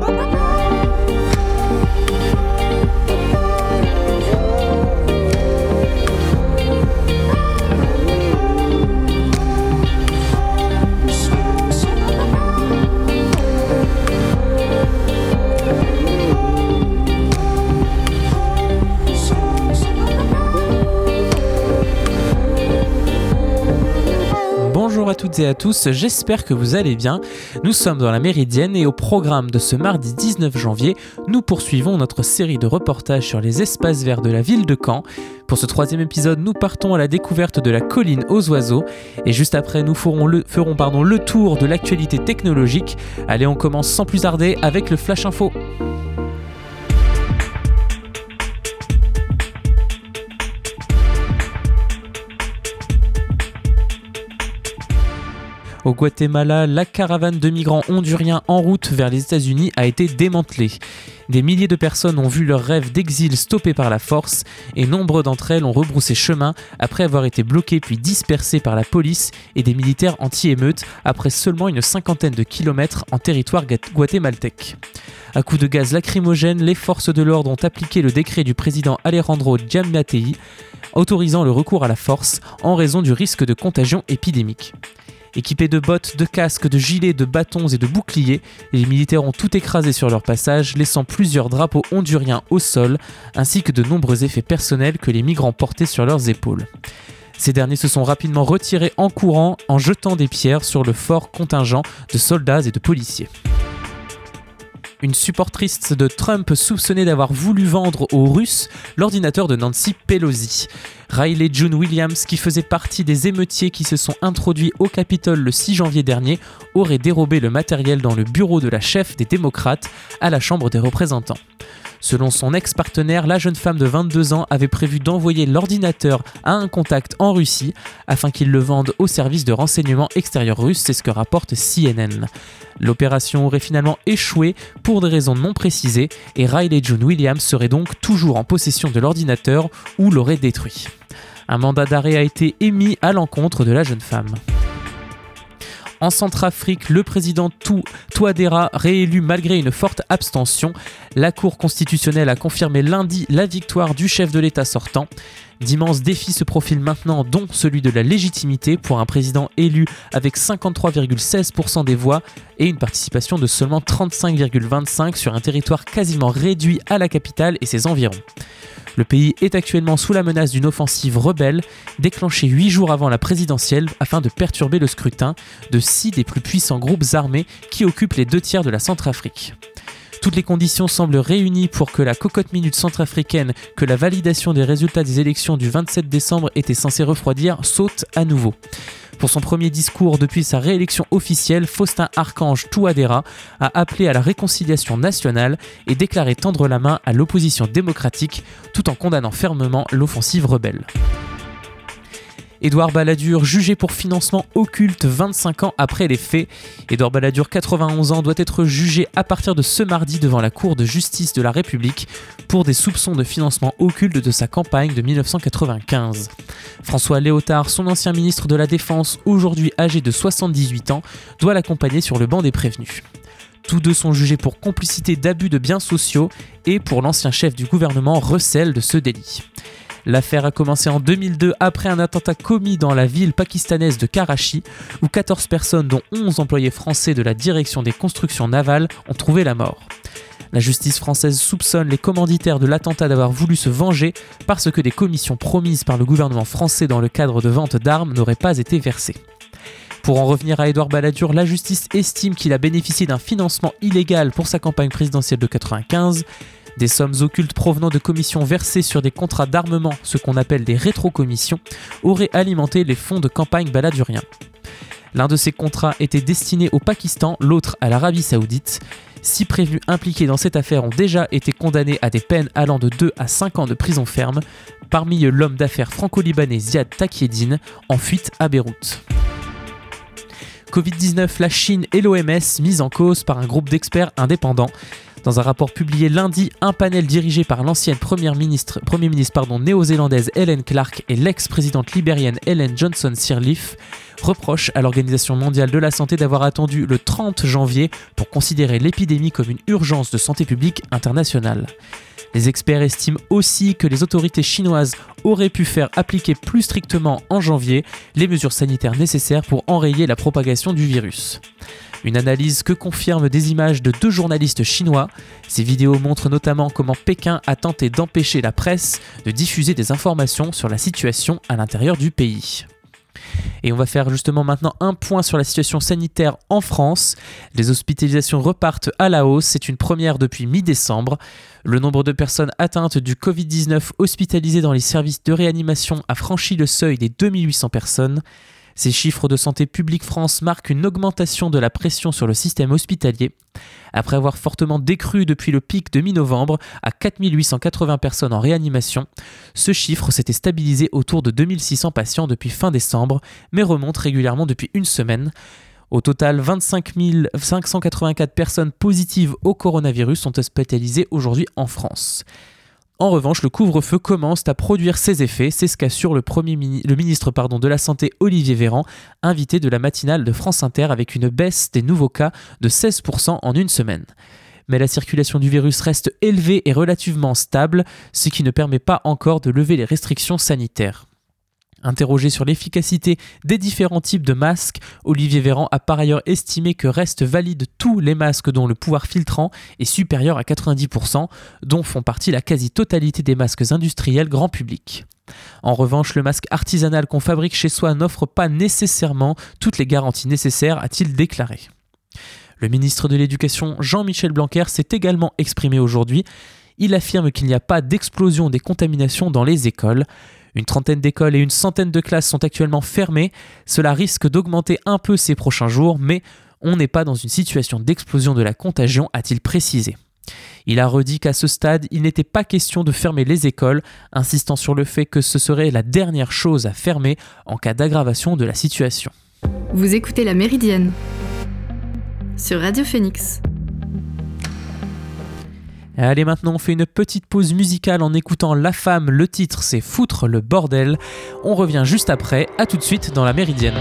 Bye-bye. À tous, j'espère que vous allez bien. Nous sommes dans la Méridienne et au programme de ce mardi 19 janvier, nous poursuivons notre série de reportages sur les espaces verts de la ville de Caen. Pour ce troisième épisode, nous partons à la découverte de la colline aux oiseaux et juste après, nous ferons le, ferons, pardon, le tour de l'actualité technologique. Allez, on commence sans plus tarder avec le Flash Info. Au Guatemala, la caravane de migrants honduriens en route vers les États-Unis a été démantelée. Des milliers de personnes ont vu leur rêve d'exil stoppé par la force et nombre d'entre elles ont rebroussé chemin après avoir été bloquées puis dispersées par la police et des militaires anti-émeutes après seulement une cinquantaine de kilomètres en territoire guatémaltèque. À coups de gaz lacrymogène, les forces de l'ordre ont appliqué le décret du président Alejandro Giammattei autorisant le recours à la force en raison du risque de contagion épidémique. Équipés de bottes, de casques, de gilets, de bâtons et de boucliers, les militaires ont tout écrasé sur leur passage, laissant plusieurs drapeaux honduriens au sol, ainsi que de nombreux effets personnels que les migrants portaient sur leurs épaules. Ces derniers se sont rapidement retirés en courant en jetant des pierres sur le fort contingent de soldats et de policiers une supportrice de Trump soupçonnée d'avoir voulu vendre aux Russes l'ordinateur de Nancy Pelosi. Riley June Williams, qui faisait partie des émeutiers qui se sont introduits au Capitole le 6 janvier dernier, aurait dérobé le matériel dans le bureau de la chef des démocrates à la Chambre des représentants. Selon son ex-partenaire, la jeune femme de 22 ans avait prévu d'envoyer l'ordinateur à un contact en Russie afin qu'il le vende au service de renseignement extérieur russe, c'est ce que rapporte CNN. L'opération aurait finalement échoué des raisons non précisées et Riley June Williams serait donc toujours en possession de l'ordinateur ou l'aurait détruit. Un mandat d'arrêt a été émis à l'encontre de la jeune femme. En Centrafrique, le président Touadéra, réélu malgré une forte abstention, la Cour constitutionnelle a confirmé lundi la victoire du chef de l'État sortant. D'immenses défis se profilent maintenant, dont celui de la légitimité pour un président élu avec 53,16% des voix et une participation de seulement 35,25% sur un territoire quasiment réduit à la capitale et ses environs. Le pays est actuellement sous la menace d'une offensive rebelle déclenchée huit jours avant la présidentielle afin de perturber le scrutin de six des plus puissants groupes armés qui occupent les deux tiers de la Centrafrique. Toutes les conditions semblent réunies pour que la cocotte minute centrafricaine que la validation des résultats des élections du 27 décembre était censée refroidir saute à nouveau. Pour son premier discours depuis sa réélection officielle, Faustin Archange Touadéra a appelé à la réconciliation nationale et déclaré tendre la main à l'opposition démocratique tout en condamnant fermement l'offensive rebelle. Édouard Balladur, jugé pour financement occulte 25 ans après les faits. Édouard Balladur, 91 ans, doit être jugé à partir de ce mardi devant la Cour de justice de la République pour des soupçons de financement occulte de sa campagne de 1995. François Léotard, son ancien ministre de la Défense, aujourd'hui âgé de 78 ans, doit l'accompagner sur le banc des prévenus. Tous deux sont jugés pour complicité d'abus de biens sociaux et pour l'ancien chef du gouvernement recèle de ce délit. L'affaire a commencé en 2002 après un attentat commis dans la ville pakistanaise de Karachi, où 14 personnes, dont 11 employés français de la direction des constructions navales, ont trouvé la mort. La justice française soupçonne les commanditaires de l'attentat d'avoir voulu se venger parce que des commissions promises par le gouvernement français dans le cadre de vente d'armes n'auraient pas été versées. Pour en revenir à Édouard Balladur, la justice estime qu'il a bénéficié d'un financement illégal pour sa campagne présidentielle de 95 des sommes occultes provenant de commissions versées sur des contrats d'armement, ce qu'on appelle des rétrocommissions, auraient alimenté les fonds de campagne baladuriens. L'un de ces contrats était destiné au Pakistan, l'autre à l'Arabie saoudite. Six prévenus impliqués dans cette affaire ont déjà été condamnés à des peines allant de 2 à 5 ans de prison ferme, parmi eux l'homme d'affaires franco-libanais Ziad Takieddine, en fuite à Beyrouth. Covid-19, la Chine et l'OMS mis en cause par un groupe d'experts indépendants. Dans un rapport publié lundi, un panel dirigé par l'ancienne première ministre, Premier ministre néo-zélandaise Helen Clark et l'ex-présidente libérienne Helen Johnson Sirleaf reproche à l'Organisation mondiale de la santé d'avoir attendu le 30 janvier pour considérer l'épidémie comme une urgence de santé publique internationale. Les experts estiment aussi que les autorités chinoises auraient pu faire appliquer plus strictement en janvier les mesures sanitaires nécessaires pour enrayer la propagation du virus. Une analyse que confirment des images de deux journalistes chinois. Ces vidéos montrent notamment comment Pékin a tenté d'empêcher la presse de diffuser des informations sur la situation à l'intérieur du pays. Et on va faire justement maintenant un point sur la situation sanitaire en France. Les hospitalisations repartent à la hausse, c'est une première depuis mi-décembre. Le nombre de personnes atteintes du Covid-19 hospitalisées dans les services de réanimation a franchi le seuil des 2800 personnes. Ces chiffres de Santé publique France marquent une augmentation de la pression sur le système hospitalier. Après avoir fortement décru depuis le pic de mi-novembre à 4880 personnes en réanimation, ce chiffre s'était stabilisé autour de 2600 patients depuis fin décembre, mais remonte régulièrement depuis une semaine. Au total, 25 584 personnes positives au coronavirus sont hospitalisées aujourd'hui en France. En revanche, le couvre-feu commence à produire ses effets, c'est ce qu'assure le, premier ministre pardon, de la Santé Olivier Véran, invité de la matinale de France Inter avec une baisse des nouveaux cas de 16% en une semaine. Mais la circulation du virus reste élevée et relativement stable, ce qui ne permet pas encore de lever les restrictions sanitaires. Interrogé sur l'efficacité des différents types de masques, Olivier Véran a par ailleurs estimé que restent valides tous les masques dont le pouvoir filtrant est supérieur à 90%, dont font partie la quasi-totalité des masques industriels grand public. En revanche, le masque artisanal qu'on fabrique chez soi n'offre pas nécessairement toutes les garanties nécessaires, a-t-il déclaré. Le ministre de l'Éducation, Jean-Michel Blanquer, s'est également exprimé aujourd'hui. Il affirme qu'il n'y a pas d'explosion des contaminations dans les écoles. Une trentaine d'écoles et une centaine de classes sont actuellement fermées. Cela risque d'augmenter un peu ces prochains jours, mais on n'est pas dans une situation d'explosion de la contagion, a-t-il précisé. Il a redit qu'à ce stade, il n'était pas question de fermer les écoles, insistant sur le fait que ce serait la dernière chose à fermer en cas d'aggravation de la situation. Vous écoutez La Méridienne sur Radio Phoenix. Allez, maintenant on fait une petite pause musicale en écoutant La Femme. Le titre c'est Foutre le bordel. On revient juste après. À tout de suite dans la Méridienne.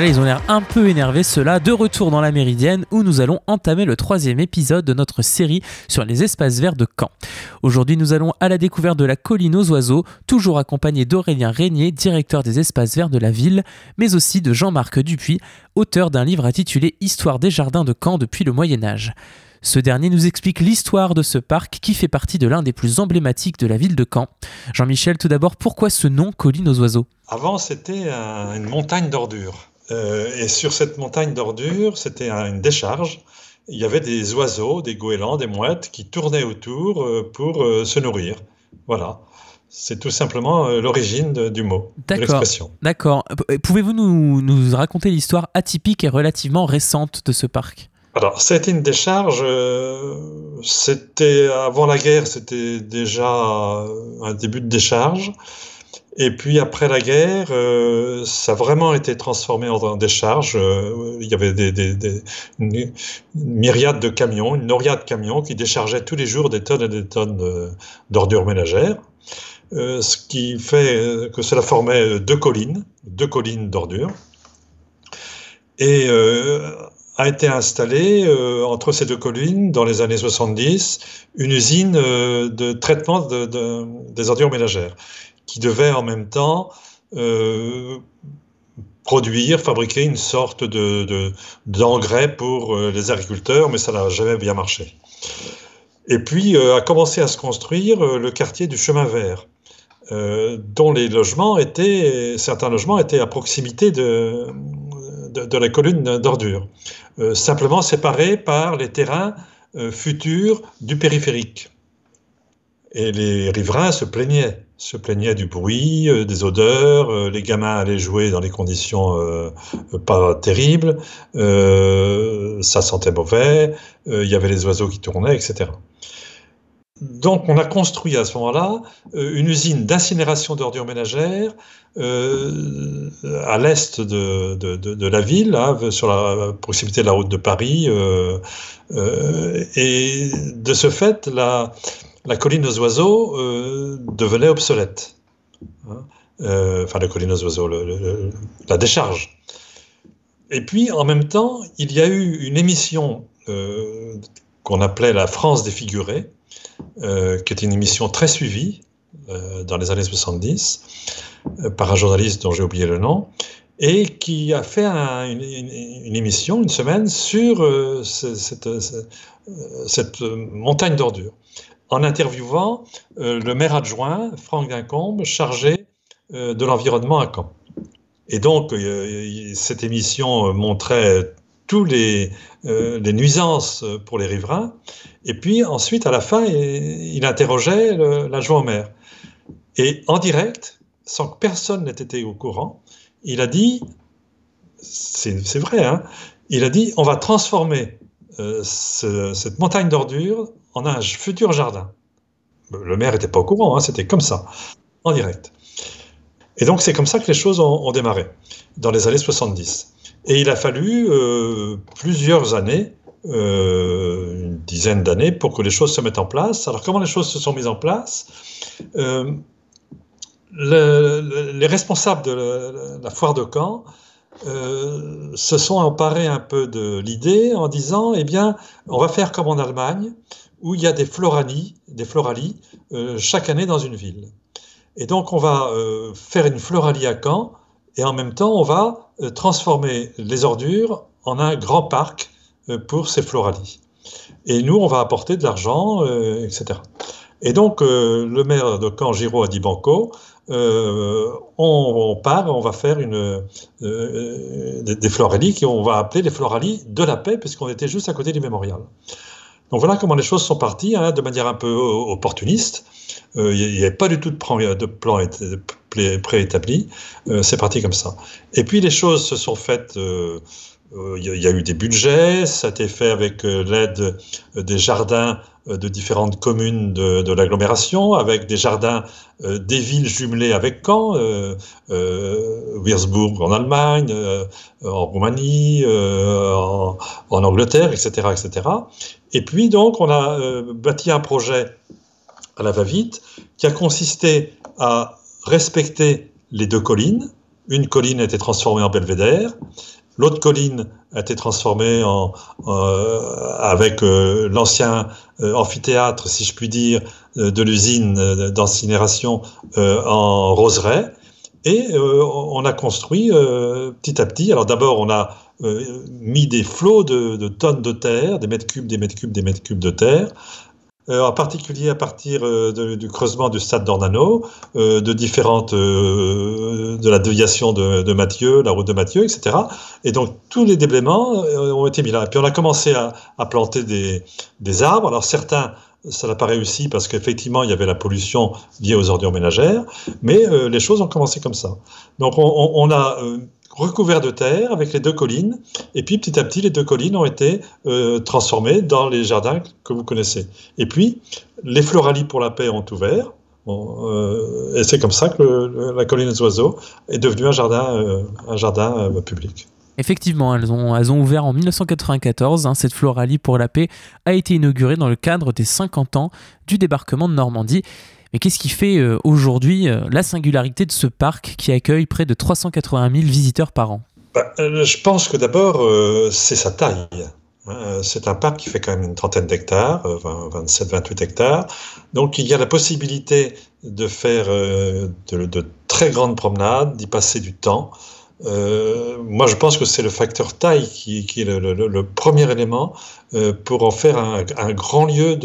Là, ils ont l'air un peu énervés ceux-là. De retour dans la Méridienne où nous allons entamer le troisième épisode de notre série sur les espaces verts de Caen. Aujourd'hui, nous allons à la découverte de la colline aux oiseaux, toujours accompagné d'Aurélien Régnier, directeur des espaces verts de la ville, mais aussi de Jean-Marc Dupuis, auteur d'un livre intitulé Histoire des jardins de Caen depuis le Moyen Âge. Ce dernier nous explique l'histoire de ce parc qui fait partie de l'un des plus emblématiques de la ville de Caen. Jean-Michel, tout d'abord, pourquoi ce nom Colline aux oiseaux? Avant, c'était une montagne d'ordures. Euh, et sur cette montagne d'ordures, c'était une décharge. Il y avait des oiseaux, des goélands, des mouettes qui tournaient autour euh, pour euh, se nourrir. Voilà. C'est tout simplement l'origine du mot, de l'expression. D'accord. Pouvez-vous nous, nous raconter l'histoire atypique et relativement récente de ce parc? Alors, c'était une décharge. c'était avant la guerre, c'était déjà un début de décharge. Et puis après la guerre, euh, ça a vraiment été transformé en décharge. Euh, il y avait des, une myriade de camions, une noria de camions qui déchargeaient tous les jours des tonnes et des tonnes d'ordures ménagères. Euh, ce qui fait que cela formait deux collines, deux collines d'ordures. Et a été installée entre ces deux collines, dans les années 70, une usine de traitement de, de, des ordures ménagères qui devait en même temps euh, produire, fabriquer une sorte de, d'engrais pour euh, les agriculteurs, mais ça n'a jamais bien marché. Et puis euh, a commencé à se construire le quartier du chemin vert, dont les logements étaient, certains logements étaient à proximité de, la colline d'ordures, simplement séparés par les terrains futurs du périphérique. Et les riverains se plaignaient se plaignait du bruit, euh, des odeurs, euh, les gamins allaient jouer dans des conditions euh, pas terribles, ça sentait mauvais, il y avait les oiseaux qui tournaient, etc. Donc on a construit à ce moment-là une usine d'incinération d'ordures ménagères à l'est de, de, la ville, hein, sur la proximité de la route de Paris. et de ce fait, la, la colline aux oiseaux euh, devenait obsolète. Hein. Euh, enfin, la colline aux oiseaux, la décharge. Et puis, en même temps, il y a eu une émission euh, qu'on appelait la France défigurée, qui était une émission très suivie dans les années 70 par un journaliste dont j'ai oublié le nom, et qui a fait une, émission, une semaine, sur cette, cette, montagne d'ordures en interviewant euh, le maire adjoint, Franck Guincombe, chargé euh, de l'environnement à Caen. Et donc, euh, cette émission montrait tous les, les, nuisances pour les riverains. Et puis ensuite, à la fin, il, interrogeait l'adjoint au maire. Et en direct, sans que personne n'ait été au courant, il a dit, c'est vrai, hein, il a dit, on va transformer cette montagne d'ordures en un futur jardin. Le maire n'était pas au courant, hein, c'était comme ça, en direct. Et donc c'est comme ça que les choses ont, démarré, dans les années 70. Et il a fallu euh, plusieurs années, euh, une dizaine d'années, pour que les choses se mettent en place. Alors comment les choses se sont mises en place? Euh, Les responsables de la, foire de Caen se sont emparés un peu de l'idée en disant, eh bien, on va faire comme en Allemagne, où il y a des floralies, des floralies euh, chaque année dans une ville. Et donc on va euh, faire une floralie à Caen et en même temps on va euh, transformer les ordures en un grand parc pour ces floralies. Et nous on va apporter de l'argent, etc. Et donc le maire de Caen, Giraud, a dit Banco, on, part, on va faire une, des, des floralies qu'on va appeler les floralies de la paix puisqu'on était juste à côté du mémorial. Donc voilà comment les choses sont parties, hein, de manière un peu opportuniste. Euh, il n'y avait pas du tout de plan, préétabli. Euh, c'est parti comme ça. Et puis les choses se sont faites. Euh, il y, a eu des budgets, ça a été fait avec l'aide des jardins de différentes communes de, l'agglomération, avec des jardins des villes jumelées avec Caen, euh, en Allemagne, en Roumanie, en, Angleterre, etc., etc. Et puis donc on a euh, bâti un projet à la va-vite qui a consisté à respecter les deux collines. Une colline a été transformée en belvédère, l'autre colline a été transformée en, euh, avec euh, l'ancien amphithéâtre, si je puis dire, de l'usine d'incinération en roseraie. Et on a construit petit à petit. Alors d'abord, on a mis des flots de, tonnes de terre, des mètres cubes, des mètres cubes, des mètres cubes de terre, en particulier à partir du creusement du stade d'Ornano, de différentes, de la déviation de, Mathieu, la route de Mathieu, etc. Et donc tous les déblaiements ont été mis là. Puis on a commencé à, planter des, des, arbres. Alors certains ça n'a pas réussi parce qu'effectivement, il y avait la pollution liée aux ordures ménagères, mais euh, les choses ont commencé comme ça. Donc, on, a euh, recouvert de terre avec les deux collines, et puis petit à petit, les deux collines ont été euh, transformées dans les jardins que vous connaissez. Et puis, les floralies pour la paix ont ouvert, et c'est comme ça que la colline des oiseaux est devenue un jardin, un jardin public. Effectivement, elles ont, elles ont ouvert en 1994. Hein, cette floralie pour la paix a été inaugurée dans le cadre des 50 ans du débarquement de Normandie. Mais qu'est-ce qui fait euh, aujourd'hui euh, la singularité de ce parc qui accueille près de 380 000 visiteurs par an? Bah, euh, Je pense que d'abord, c'est sa taille. C'est un parc qui fait quand même une trentaine d'hectares, 27-28 hectares. Donc il y a la possibilité de faire de très grandes promenades, d'y passer du temps. Euh, moi, je pense que c'est le facteur taille qui, est le, premier élément euh, pour en faire un, grand lieu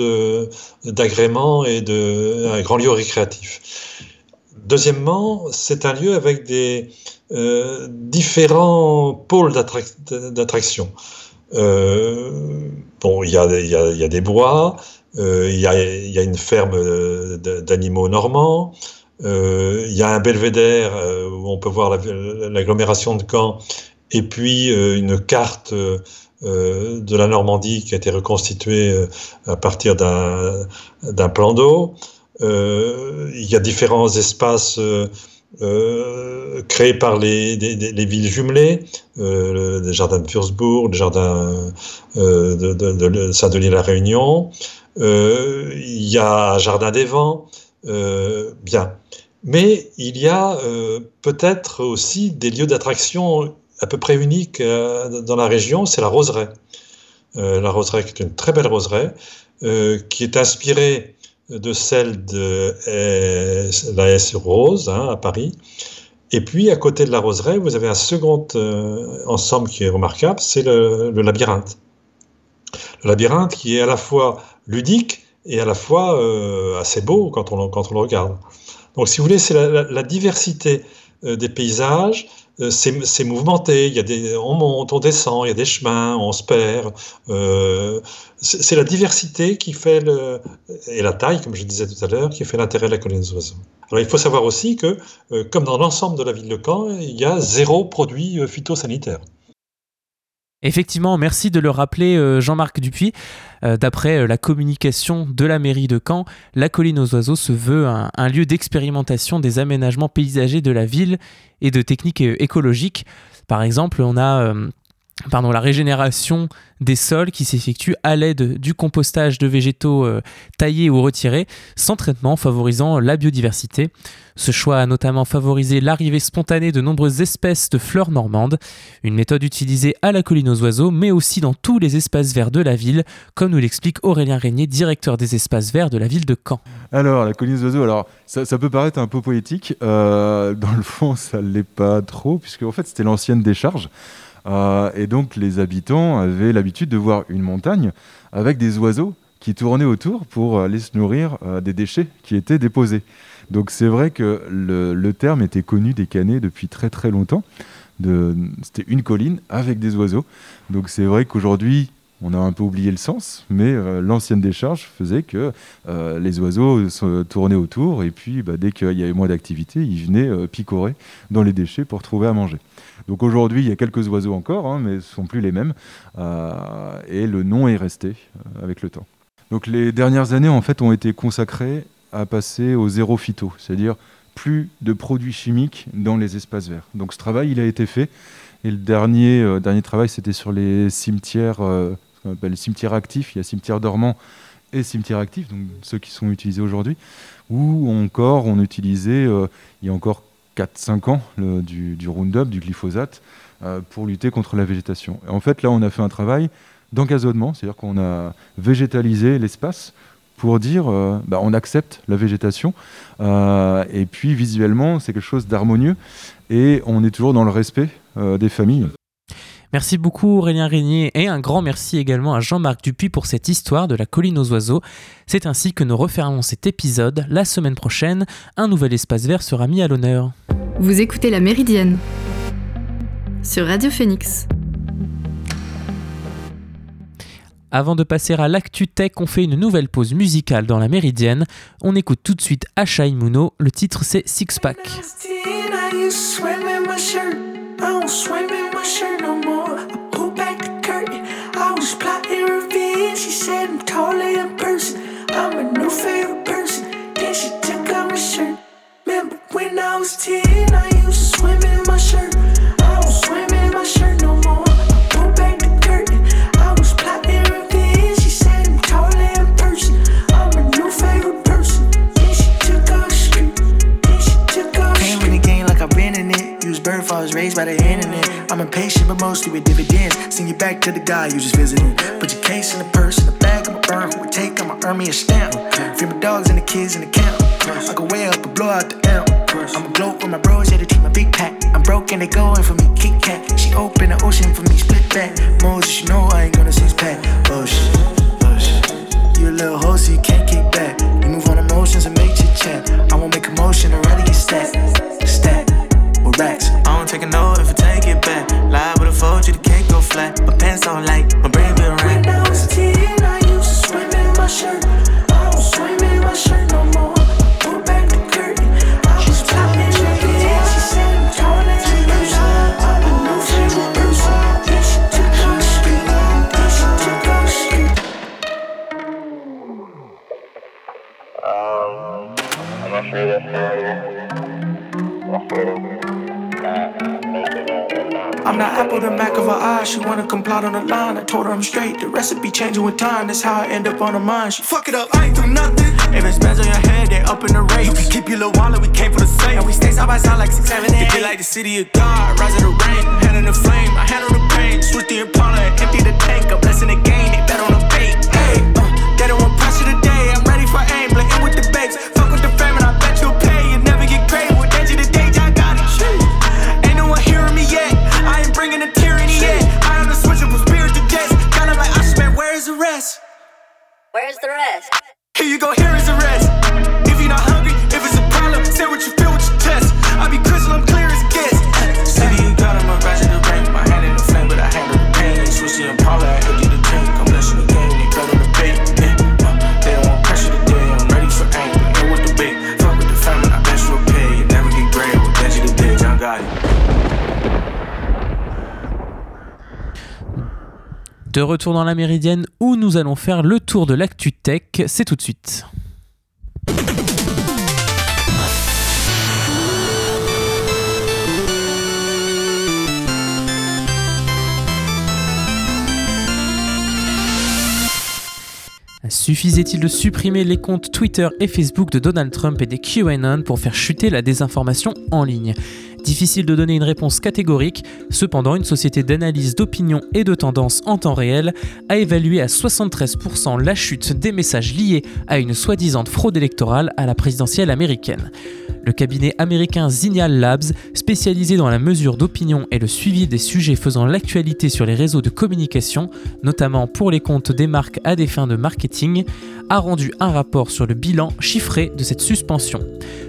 d'agrément et de, un grand lieu récréatif. Deuxièmement, c'est un lieu avec des euh, différents pôles d'attraction. bon, il y a, y, a, y a, des bois, il y, y, a, une ferme d'animaux normands, il y a un belvédère euh, où on peut voir l'agglomération de Caen, et puis euh, une carte de la Normandie qui a été reconstituée à partir d'un plan d'eau. il y a différents espaces créés par les, les villes jumelées, euh, les jardins de Würzburg, les jardins de, de, de Saint-Denis-la-Réunion. il y a un jardin des vents. Bien. Mais il y a euh, peut-être aussi des lieux d'attraction à peu près uniques euh, dans la région, c'est la roseraie. Euh, la roseraie qui est une très belle roseraie, qui est inspirée de celle de la S Rose hein, à Paris. Et puis à côté de la roseraie, vous avez un second ensemble qui est remarquable, c'est le, labyrinthe. Le labyrinthe qui est à la fois ludique et à la fois assez beau quand on, quand on le regarde. Donc, si vous voulez, c'est la, diversité euh, des paysages. Euh, c'est mouvementé, il y a des, on monte, on descend, il y a des chemins, on se perd. Euh, c'est la diversité qui fait le, et la taille, comme je disais tout à l'heure, qui fait l'intérêt de la colonie des oiseaux. Alors il faut savoir aussi que, comme dans l'ensemble de la ville de Caen, il y a zéro produit phytosanitaire. Effectivement, merci de le rappeler euh, Jean-Marc Dupuis. Euh, d'après euh, la communication de la mairie de Caen, la colline aux oiseaux se veut un, un lieu d'expérimentation des aménagements paysagers de la ville et de techniques écologiques. Par exemple, on a pardon, la régénération des sols qui s'effectue à l'aide du compostage de végétaux euh, taillés ou retirés, sans traitement, favorisant la biodiversité. Ce choix a notamment favorisé l'arrivée spontanée de nombreuses espèces de fleurs normandes, une méthode utilisée à la colline aux oiseaux, mais aussi dans tous les espaces verts de la ville, comme nous l'explique Aurélien Régnier, directeur des espaces verts de la ville de Caen. Alors, la colline aux oiseaux, alors ça, peut paraître un peu poétique, euh, dans le fond ça ne l'est pas trop, puisque en fait c'était l'ancienne décharge. Euh, et donc les habitants avaient l'habitude de voir une montagne avec des oiseaux qui tournaient autour pour aller se nourrir euh, des déchets qui étaient déposés. Donc c'est vrai que le, terme était connu des canets depuis très très longtemps. C'était une colline avec des oiseaux. Donc c'est vrai qu'aujourd'hui, on a un peu oublié le sens, mais euh, l'ancienne décharge faisait que les oiseaux se tournaient autour et puis bah, dès qu'il y avait moins d'activité, ils venaient picorer dans les déchets pour trouver à manger. Donc aujourd'hui, il y a quelques oiseaux encore, hein, mais ce ne sont plus les mêmes. Euh, et le nom est resté euh, avec le temps. Donc les dernières années, en fait, ont été consacrées à passer au zéro phyto, c'est-à-dire plus de produits chimiques dans les espaces verts. Donc ce travail, il a été fait. Et le dernier, euh, dernier travail, c'était sur les cimetières, ce qu'on appelle les cimetières actifs. Il y a cimetières dormants et cimetières actifs, donc ceux qui sont utilisés aujourd'hui, ou encore on utilisait, il y a encore 4-5 ans du, du, Roundup, du glyphosate, euh, pour lutter contre la végétation. en fait, là, on a fait un travail d'engazonnement, c'est-à-dire qu'on a végétalisé l'espace pour dire euh, bah, on accepte la végétation euh, et puis visuellement c'est quelque chose d'harmonieux et on est toujours dans le respect des familles. Merci beaucoup Aurélien Régnier et un grand merci également à Jean-Marc Dupuis pour cette histoire de la colline aux oiseaux. C'est ainsi que nous refermons cet épisode. La semaine prochaine, un nouvel espace vert sera mis à l'honneur. Vous écoutez La Méridienne sur Radio Phoenix. Avant de passer à l'actu tech, on fait une nouvelle pause musicale dans la Méridienne. On écoute tout de suite Asha Imuno, le titre c'est Six Pack. When I was 10, I used to swim in my shirt. But mostly with dividends. Send you back to the guy you just visiting. Put your case in the purse, in the bag, I'ma burn. Who would take, I'ma earn me a stamp. Free my dogs and the kids in the camp. I go way up and blow out the amp. I'ma gloat with my bros, yeah, to keep my big pack. I'm broke and they going for me, Kit Kat. She open the ocean for me, split back. Moses, you know I ain't gonna six pack. Oh shit, oh shit. You a little hoe, so you can't kick back. You move on emotions and make chit chat. I won't make a motion, I'd rather get stacked. Stack with racks. I don't take a note if I take it back. Lie with a fold, you the cake go flat. My pants don't light, my brain been right. When I was 10, I used to swim in my shirt. I don't swim in my shirt no more. I pull back the curtain. I was plotting revenge. She said I'm taller in person. I'm a new favorite person. Then she took off the street. Then she took off the street. I'm not apple the Mac of her eye. She wanna come plot on the line. I told her I'm straight. The recipe changing with time. That's how I end up on her mind. She fuck it up. I ain't do nothing. If it's bands on your head, they up in the rate. You can keep your little wallet. We came for the same. And we stay side by side like six, seven, eight. It like the city of God. Rise of the rain. Hand in the flame. I handle the pain. Switch the Impala empty the tank. A blessing the De retour dans la Méridienne où nous allons faire le tour de l'actu tech, c'est tout de suite. Suffisait-il de supprimer les comptes Twitter et Facebook de Donald Trump et des QAnon pour faire chuter la désinformation en ligne? Difficile de donner une réponse catégorique, cependant une société d'analyse d'opinion et de tendance en temps réel a évalué à 73% la chute des messages liés à une soi-disant fraude électorale à la présidentielle américaine. Le cabinet américain Zignal Labs, spécialisé dans la mesure d'opinion et le suivi des sujets faisant l'actualité sur les réseaux de communication, notamment pour les comptes des marques à des fins de marketing, a rendu un rapport sur le bilan chiffré de cette suspension.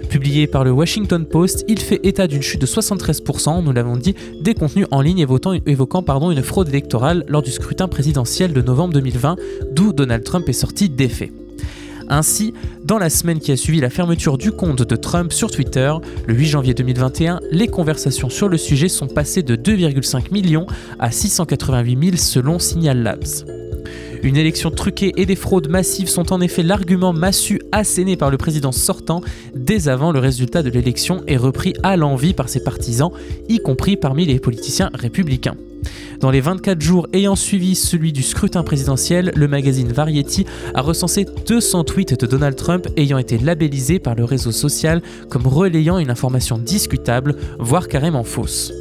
Publié par le Washington Post, il fait état d'une chute de 73%, nous l'avons dit, des contenus en ligne évoquant, évoquant une fraude électorale lors du scrutin présidentiel de novembre 2020, d'où Donald Trump est sorti défait. Ainsi, dans la semaine qui a suivi la fermeture du compte de Trump sur Twitter, le 8 janvier 2021, les conversations sur le sujet sont passées de 2,5 millions à 688 000 selon Signal Labs. Une élection truquée et des fraudes massives sont en effet l'argument massu asséné par le président sortant dès avant le résultat de l'élection et repris à l'envi par ses partisans, y compris parmi les politiciens républicains. Dans les 24 jours ayant suivi celui du scrutin présidentiel, le magazine Variety a recensé 200 tweets de Donald Trump ayant été labellisés par le réseau social comme relayant une information discutable, voire carrément fausse.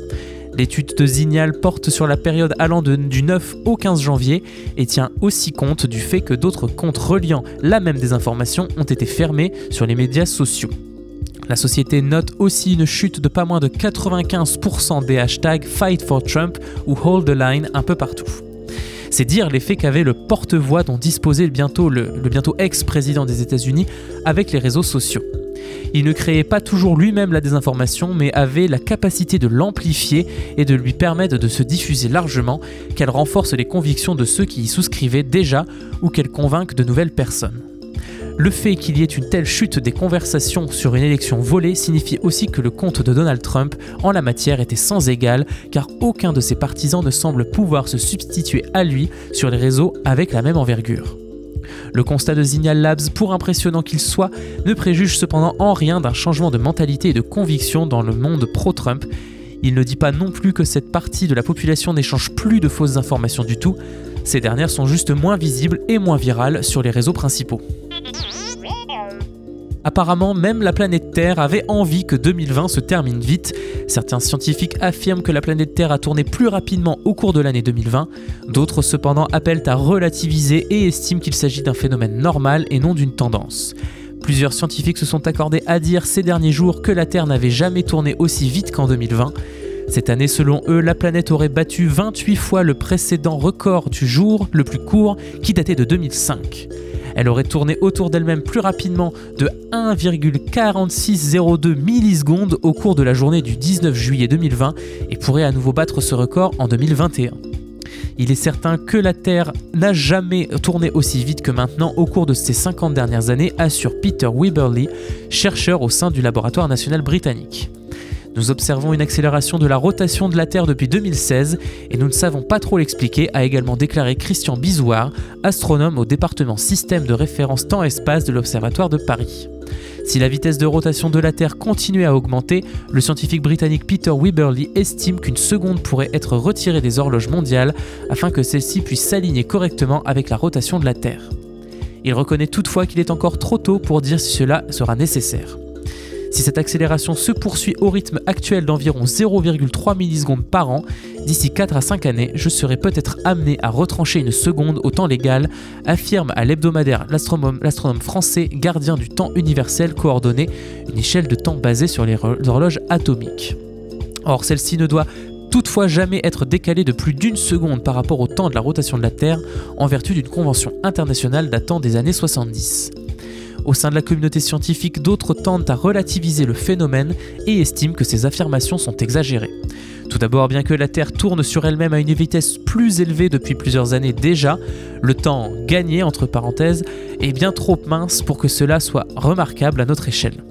L'étude de Zignal porte sur la période allant du 9 au 15 janvier et tient aussi compte du fait que d'autres comptes reliant la même désinformation ont été fermés sur les médias sociaux. La société note aussi une chute de pas moins de 95% des hashtags Fight for Trump ou Hold the Line un peu partout. C'est dire l'effet qu'avait le porte-voix dont disposait le, le bientôt ex-président des États-Unis avec les réseaux sociaux. Il ne créait pas toujours lui-même la désinformation, mais avait la capacité de l'amplifier et de lui permettre de se diffuser largement, qu'elle renforce les convictions de ceux qui y souscrivaient déjà ou qu'elle convainque de nouvelles personnes. Le fait qu'il y ait une telle chute des conversations sur une élection volée signifie aussi que le compte de Donald Trump en la matière était sans égal, car aucun de ses partisans ne semble pouvoir se substituer à lui sur les réseaux avec la même envergure. Le constat de Signal Labs, pour impressionnant qu'il soit, ne préjuge cependant en rien d'un changement de mentalité et de conviction dans le monde pro-Trump. Il ne dit pas non plus que cette partie de la population n'échange plus de fausses informations du tout, ces dernières sont juste moins visibles et moins virales sur les réseaux principaux. Apparemment, même la planète Terre avait envie que 2020 se termine vite. Certains scientifiques affirment que la planète Terre a tourné plus rapidement au cours de l'année 2020. D'autres cependant appellent à relativiser et estiment qu'il s'agit d'un phénomène normal et non d'une tendance. Plusieurs scientifiques se sont accordés à dire ces derniers jours que la Terre n'avait jamais tourné aussi vite qu'en 2020. Cette année, selon eux, la planète aurait battu 28 fois le précédent record du jour le plus court qui datait de 2005. Elle aurait tourné autour d'elle-même plus rapidement de 1,4602 millisecondes au cours de la journée du 19 juillet 2020 et pourrait à nouveau battre ce record en 2021. Il est certain que la Terre n'a jamais tourné aussi vite que maintenant au cours de ces 50 dernières années, assure Peter Weberly, chercheur au sein du laboratoire national britannique. Nous observons une accélération de la rotation de la Terre depuis 2016 et nous ne savons pas trop l'expliquer, a également déclaré Christian Bizouard, astronome au département système de référence temps-espace de l'Observatoire de Paris. Si la vitesse de rotation de la Terre continuait à augmenter, le scientifique britannique Peter Weberly estime qu'une seconde pourrait être retirée des horloges mondiales afin que celle-ci puisse s'aligner correctement avec la rotation de la Terre. Il reconnaît toutefois qu'il est encore trop tôt pour dire si cela sera nécessaire. Si cette accélération se poursuit au rythme actuel d'environ 0,3 millisecondes par an, d'ici 4 à 5 années, je serai peut-être amené à retrancher une seconde au temps légal, affirme à l'hebdomadaire l'astronome français gardien du temps universel coordonné, une échelle de temps basée sur les horloges atomiques. Or, celle-ci ne doit toutefois jamais être décalée de plus d'une seconde par rapport au temps de la rotation de la Terre en vertu d'une convention internationale datant des années 70. Au sein de la communauté scientifique, d'autres tentent à relativiser le phénomène et estiment que ces affirmations sont exagérées. Tout d'abord, bien que la Terre tourne sur elle-même à une vitesse plus élevée depuis plusieurs années déjà, le temps gagné, entre parenthèses, est bien trop mince pour que cela soit remarquable à notre échelle.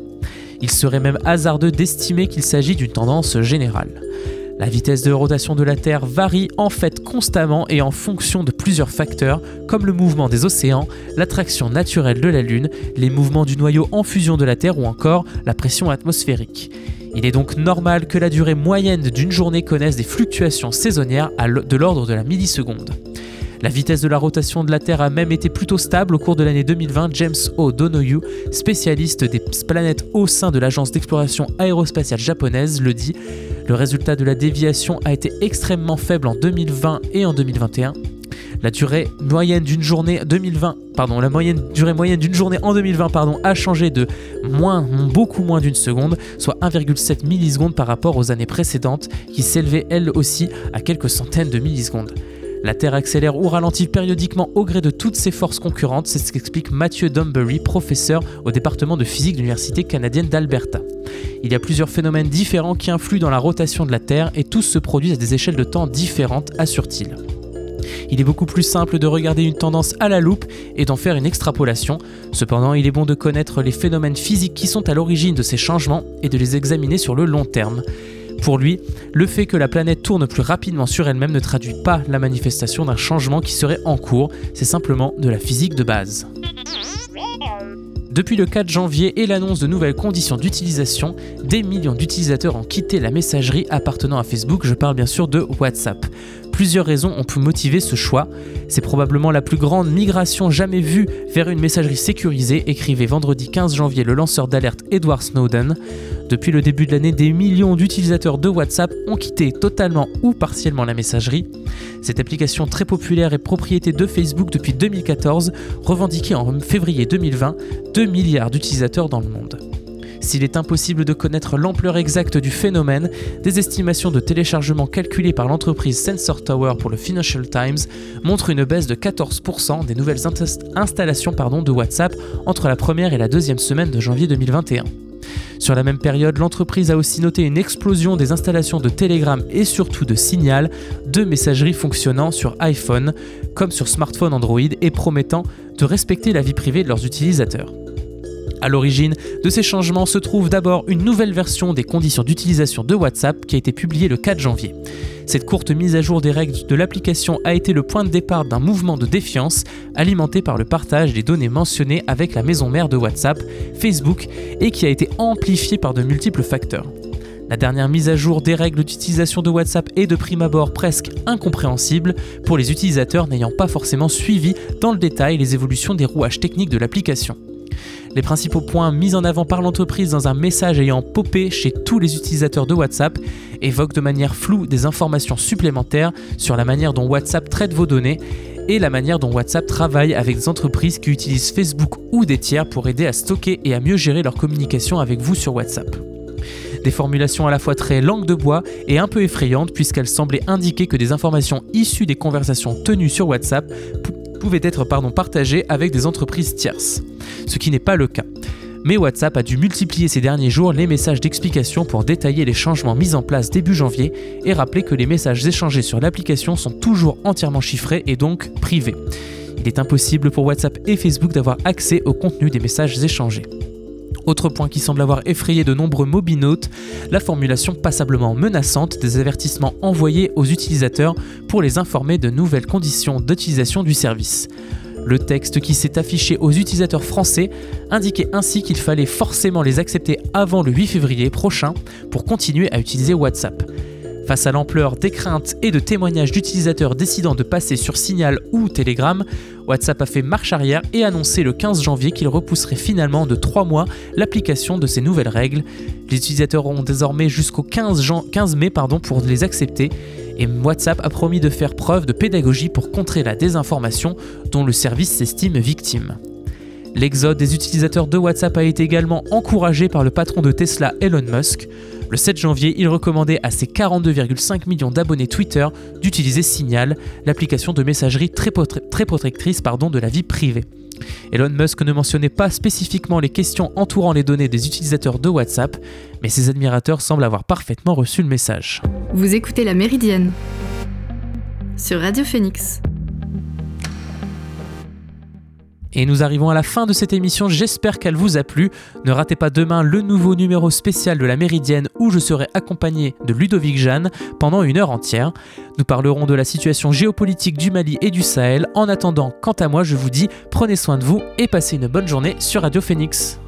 Il serait même hasardeux d'estimer qu'il s'agit d'une tendance générale. La vitesse de rotation de la Terre varie en fait constamment et en fonction de plusieurs facteurs comme le mouvement des océans, l'attraction naturelle de la Lune, les mouvements du noyau en fusion de la Terre ou encore la pression atmosphérique. Il est donc normal que la durée moyenne d'une journée connaisse des fluctuations saisonnières de l'ordre de la milliseconde. La vitesse de la rotation de la Terre a même été plutôt stable au cours de l'année 2020. James O'Donoghue, spécialiste des planètes au sein de l'agence d'exploration aérospatiale japonaise, le dit. Le résultat de la déviation a été extrêmement faible en 2020 et en 2021. La durée moyenne d'une journée 2020, pardon, la durée moyenne d'une journée en 2020 pardon, a changé de beaucoup moins d'une seconde, soit 1,7 millisecondes par rapport aux années précédentes, qui s'élevaient elles aussi à quelques centaines de millisecondes. La Terre accélère ou ralentit périodiquement au gré de toutes ses forces concurrentes, c'est ce qu'explique Mathieu Dumbury, professeur au département de physique de l'Université canadienne d'Alberta. Il y a plusieurs phénomènes différents qui influent dans la rotation de la Terre et tous se produisent à des échelles de temps différentes, assure-t-il. Il est beaucoup plus simple de regarder une tendance à la loupe et d'en faire une extrapolation. Cependant, il est bon de connaître les phénomènes physiques qui sont à l'origine de ces changements et de les examiner sur le long terme. Pour lui, le fait que la planète tourne plus rapidement sur elle-même ne traduit pas la manifestation d'un changement qui serait en cours, c'est simplement de la physique de base. Depuis le 4 janvier et l'annonce de nouvelles conditions d'utilisation, des millions d'utilisateurs ont quitté la messagerie appartenant à Facebook, je parle bien sûr de WhatsApp. Plusieurs raisons ont pu motiver ce choix. C'est probablement la plus grande migration jamais vue vers une messagerie sécurisée, écrivait vendredi 15 janvier le lanceur d'alerte Edward Snowden. Depuis le début de l'année, des millions d'utilisateurs de WhatsApp ont quitté totalement ou partiellement la messagerie. Cette application très populaire est propriété de Facebook depuis 2014, revendiquée en février 2020 2 milliards d'utilisateurs dans le monde. S'il est impossible de connaître l'ampleur exacte du phénomène, des estimations de téléchargement calculées par l'entreprise Sensor Tower pour le Financial Times montrent une baisse de 14% des nouvelles inst- installations de WhatsApp entre la première et la deuxième semaine de janvier 2021. Sur la même période, l'entreprise a aussi noté une explosion des installations de Telegram et surtout de Signal, deux messageries fonctionnant sur iPhone comme sur smartphone Android et promettant de respecter la vie privée de leurs utilisateurs. À l'origine de ces changements se trouve d'abord une nouvelle version des conditions d'utilisation de WhatsApp qui a été publiée le 4 janvier. Cette courte mise à jour des règles de l'application a été le point de départ d'un mouvement de défiance alimenté par le partage des données mentionnées avec la maison mère de WhatsApp, Facebook, et qui a été amplifié par de multiples facteurs. La dernière mise à jour des règles d'utilisation de WhatsApp est de prime abord presque incompréhensible pour les utilisateurs n'ayant pas forcément suivi dans le détail les évolutions des rouages techniques de l'application. Les principaux points mis en avant par l'entreprise dans un message ayant popé chez tous les utilisateurs de WhatsApp évoquent de manière floue des informations supplémentaires sur la manière dont WhatsApp traite vos données et la manière dont WhatsApp travaille avec des entreprises qui utilisent Facebook ou des tiers pour aider à stocker et à mieux gérer leur communication avec vous sur WhatsApp. Des formulations à la fois très langue de bois et un peu effrayantes puisqu'elles semblaient indiquer que des informations issues des conversations tenues sur WhatsApp pou- pouvaient être partagées avec des entreprises tierces, ce qui n'est pas le cas. Mais WhatsApp a dû multiplier ces derniers jours les messages d'explication pour détailler les changements mis en place début janvier et rappeler que les messages échangés sur l'application sont toujours entièrement chiffrés et donc privés. Il est impossible pour WhatsApp et Facebook d'avoir accès au contenu des messages échangés. Autre point qui semble avoir effrayé de nombreux mobinautes, la formulation passablement menaçante des avertissements envoyés aux utilisateurs pour les informer de nouvelles conditions d'utilisation du service. Le texte qui s'est affiché aux utilisateurs français indiquait ainsi qu'il fallait forcément les accepter avant le 8 février prochain pour continuer à utiliser WhatsApp. Face à l'ampleur des craintes et de témoignages d'utilisateurs décidant de passer sur Signal ou Telegram, WhatsApp a fait marche arrière et annoncé le 15 janvier qu'il repousserait finalement de 3 mois l'application de ces nouvelles règles. Les utilisateurs auront désormais jusqu'au 15, jan- 15 mai pour les accepter et WhatsApp a promis de faire preuve de pédagogie pour contrer la désinformation dont le service s'estime victime. L'exode des utilisateurs de WhatsApp a été également encouragé par le patron de Tesla Elon Musk. Le 7 janvier, il recommandait à ses 42,5 millions d'abonnés Twitter d'utiliser Signal, l'application de messagerie très, protectrice pardon, de la vie privée. Elon Musk ne mentionnait pas spécifiquement les questions entourant les données des utilisateurs de WhatsApp, mais ses admirateurs semblent avoir parfaitement reçu le message. Vous écoutez La Méridienne sur Radio Phoenix. Et nous arrivons à la fin de cette émission, j'espère qu'elle vous a plu. Ne ratez pas demain le nouveau numéro spécial de la Méridienne où je serai accompagné de Ludovic Jeanne pendant une heure entière. Nous parlerons de la situation géopolitique du Mali et du Sahel. En attendant, quant à moi, je vous dis prenez soin de vous et passez une bonne journée sur Radio Phoenix.